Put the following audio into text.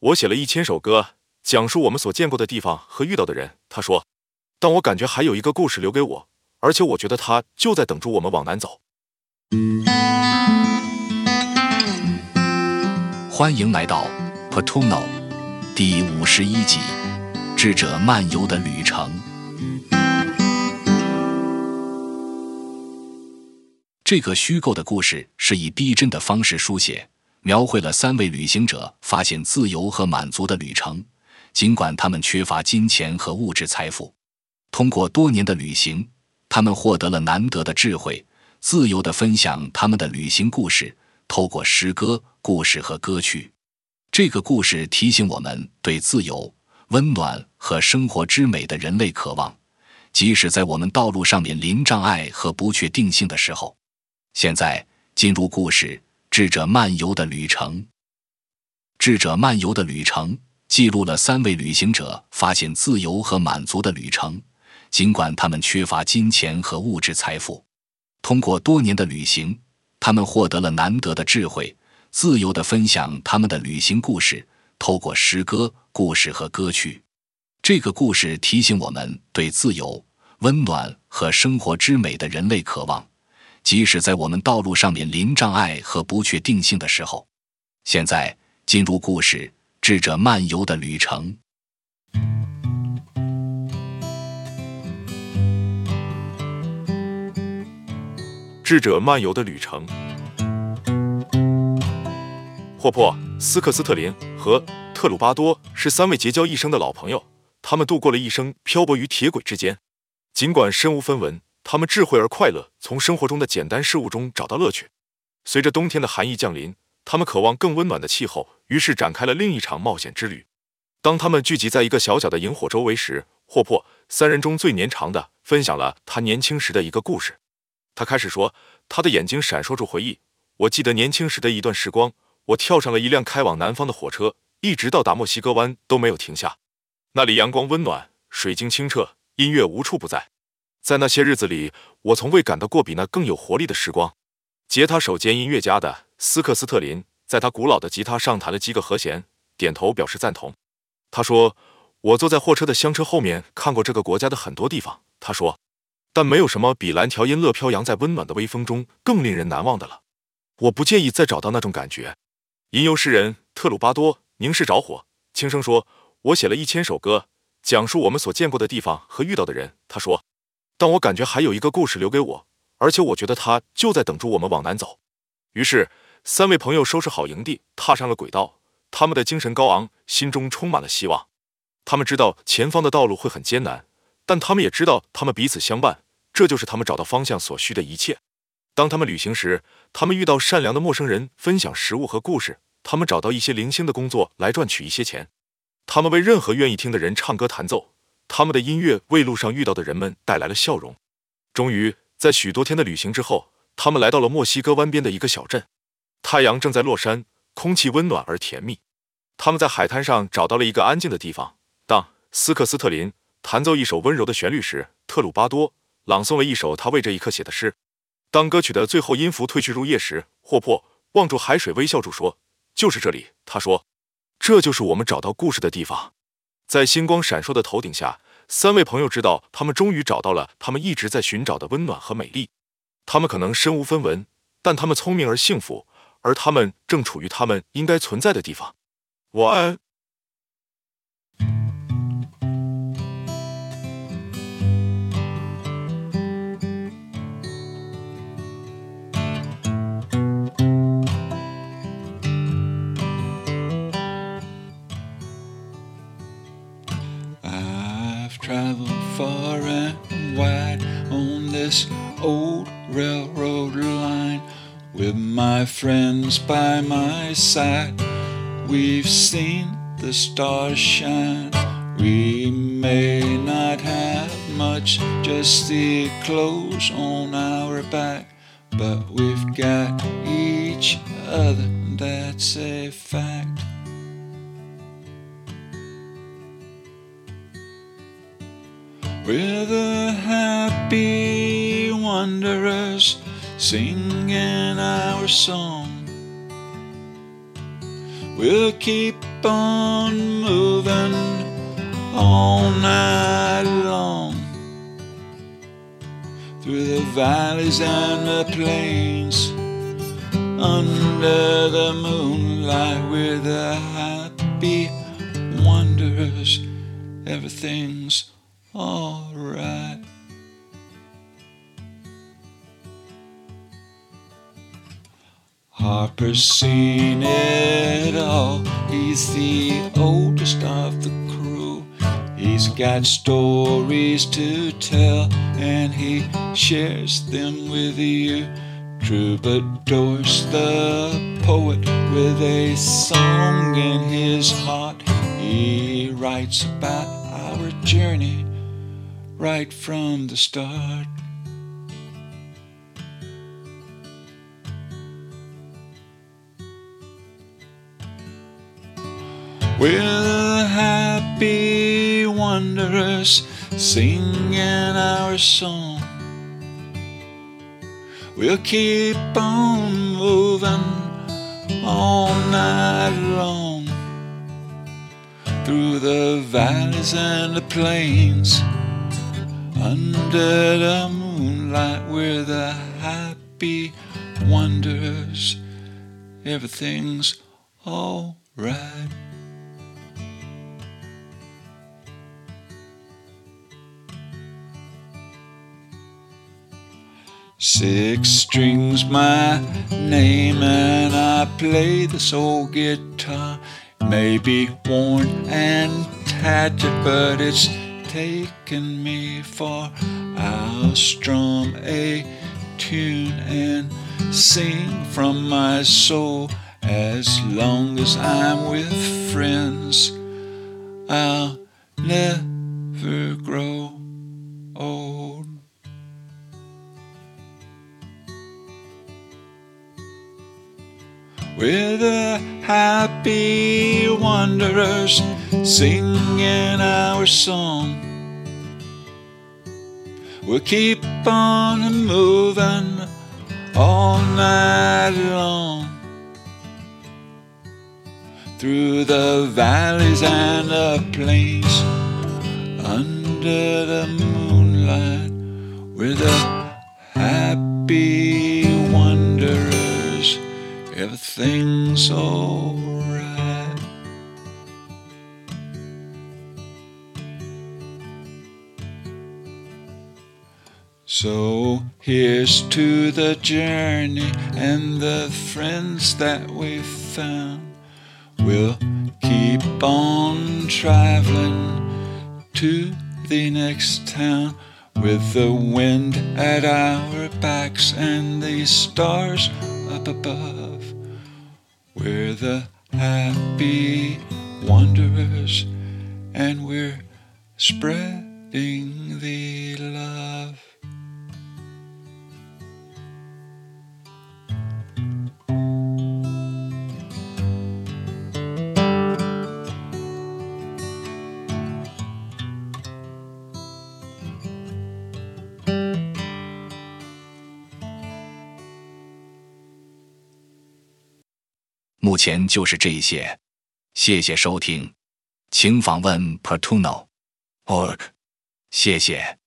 我写了一千首歌，讲述我们所见过的地方和遇到的人。他说，但我感觉还有一个故事留给我，而且我觉得他就在等着我们往南走。欢迎来到 Potuno 第五十一集《智者漫游的旅程》。这个虚构的故事是以逼真的方式书写，描绘了三位旅行者发现自由和满足的旅程。尽管他们缺乏金钱和物质财富，通过多年的旅行，他们获得了难得的智慧，自由地分享他们的旅行故事。透过诗歌、故事和歌曲，这个故事提醒我们对自由、温暖和生活之美的人类渴望，即使在我们道路上面临障碍和不确定性的时候。现在进入故事《智者漫游的旅程》。《智者漫游的旅程》记录了三位旅行者发现自由和满足的旅程，尽管他们缺乏金钱和物质财富。通过多年的旅行，他们获得了难得的智慧，自由地分享他们的旅行故事。透过诗歌、故事和歌曲，这个故事提醒我们对自由、温暖和生活之美的人类渴望。即使在我们道路上面临障碍和不确定性的时候，现在进入故事《智者漫游的旅程》。智者漫游的旅程。霍珀、斯克斯特林和特鲁巴多是三位结交一生的老朋友，他们度过了一生漂泊于铁轨之间，尽管身无分文。他们智慧而快乐，从生活中的简单事物中找到乐趣。随着冬天的寒意降临，他们渴望更温暖的气候，于是展开了另一场冒险之旅。当他们聚集在一个小小的萤火周围时，霍珀三人中最年长的分享了他年轻时的一个故事。他开始说，他的眼睛闪烁着回忆。我记得年轻时的一段时光，我跳上了一辆开往南方的火车，一直到达墨西哥湾都没有停下。那里阳光温暖，水晶清澈，音乐无处不在。在那些日子里，我从未感到过比那更有活力的时光。吉他手兼音乐家的斯克斯特林在他古老的吉他上弹了几个和弦，点头表示赞同。他说：“我坐在货车的厢车后面，看过这个国家的很多地方。”他说：“但没有什么比蓝条音乐飘扬在温暖的微风中更令人难忘的了。我不介意再找到那种感觉。”吟游诗人特鲁巴多凝视着火，轻声说：“我写了一千首歌，讲述我们所见过的地方和遇到的人。”他说。但我感觉还有一个故事留给我，而且我觉得他就在等着我们往南走。于是，三位朋友收拾好营地，踏上了轨道。他们的精神高昂，心中充满了希望。他们知道前方的道路会很艰难，但他们也知道他们彼此相伴，这就是他们找到方向所需的一切。当他们旅行时，他们遇到善良的陌生人，分享食物和故事。他们找到一些零星的工作来赚取一些钱。他们为任何愿意听的人唱歌弹奏。他们的音乐为路上遇到的人们带来了笑容。终于，在许多天的旅行之后，他们来到了墨西哥湾边的一个小镇。太阳正在落山，空气温暖而甜蜜。他们在海滩上找到了一个安静的地方。当斯克斯特林弹奏一首温柔的旋律时，特鲁巴多朗诵了一首他为这一刻写的诗。当歌曲的最后音符褪去入夜时，霍珀望住海水，微笑着说：“就是这里。”他说：“这就是我们找到故事的地方。”在星光闪烁的头顶下，三位朋友知道，他们终于找到了他们一直在寻找的温暖和美丽。他们可能身无分文，但他们聪明而幸福，而他们正处于他们应该存在的地方。晚安。Far and wide on this old railroad line with my friends by my side. We've seen the stars shine. We may not have much, just the clothes on our back, but we've got each other, that's a fact. We're the happy wanderers singing our song. We'll keep on moving all night long through the valleys and the plains under the moonlight we're the happy wanderers everything's alright Harper's seen it all. He's the oldest of the crew. He's got stories to tell, and he shares them with you. Troubadour's the poet with a song in his heart. He writes about our journey right from the start. We're happy wanderers singing our song. We'll keep on moving all night long through the valleys and the plains. Under the moonlight, we're the happy wanderers. Everything's alright. Six strings my name and I play this old guitar. It may be worn and tattered, but it's taken me far. I'll strum a tune and sing from my soul as long as I'm with friends. I'll never grow old. We're the happy wanderers singing our song. We'll keep on moving all night long through the valleys and the plains under the moonlight. We're the happy wanderers. Everything's alright. So here's to the journey and the friends that we've found. We'll keep on traveling to the next town with the wind at our backs and the stars up above. We're the happy wanderers and we're spreading the 目前就是这些，谢谢收听，请访问 Portuno org，谢谢。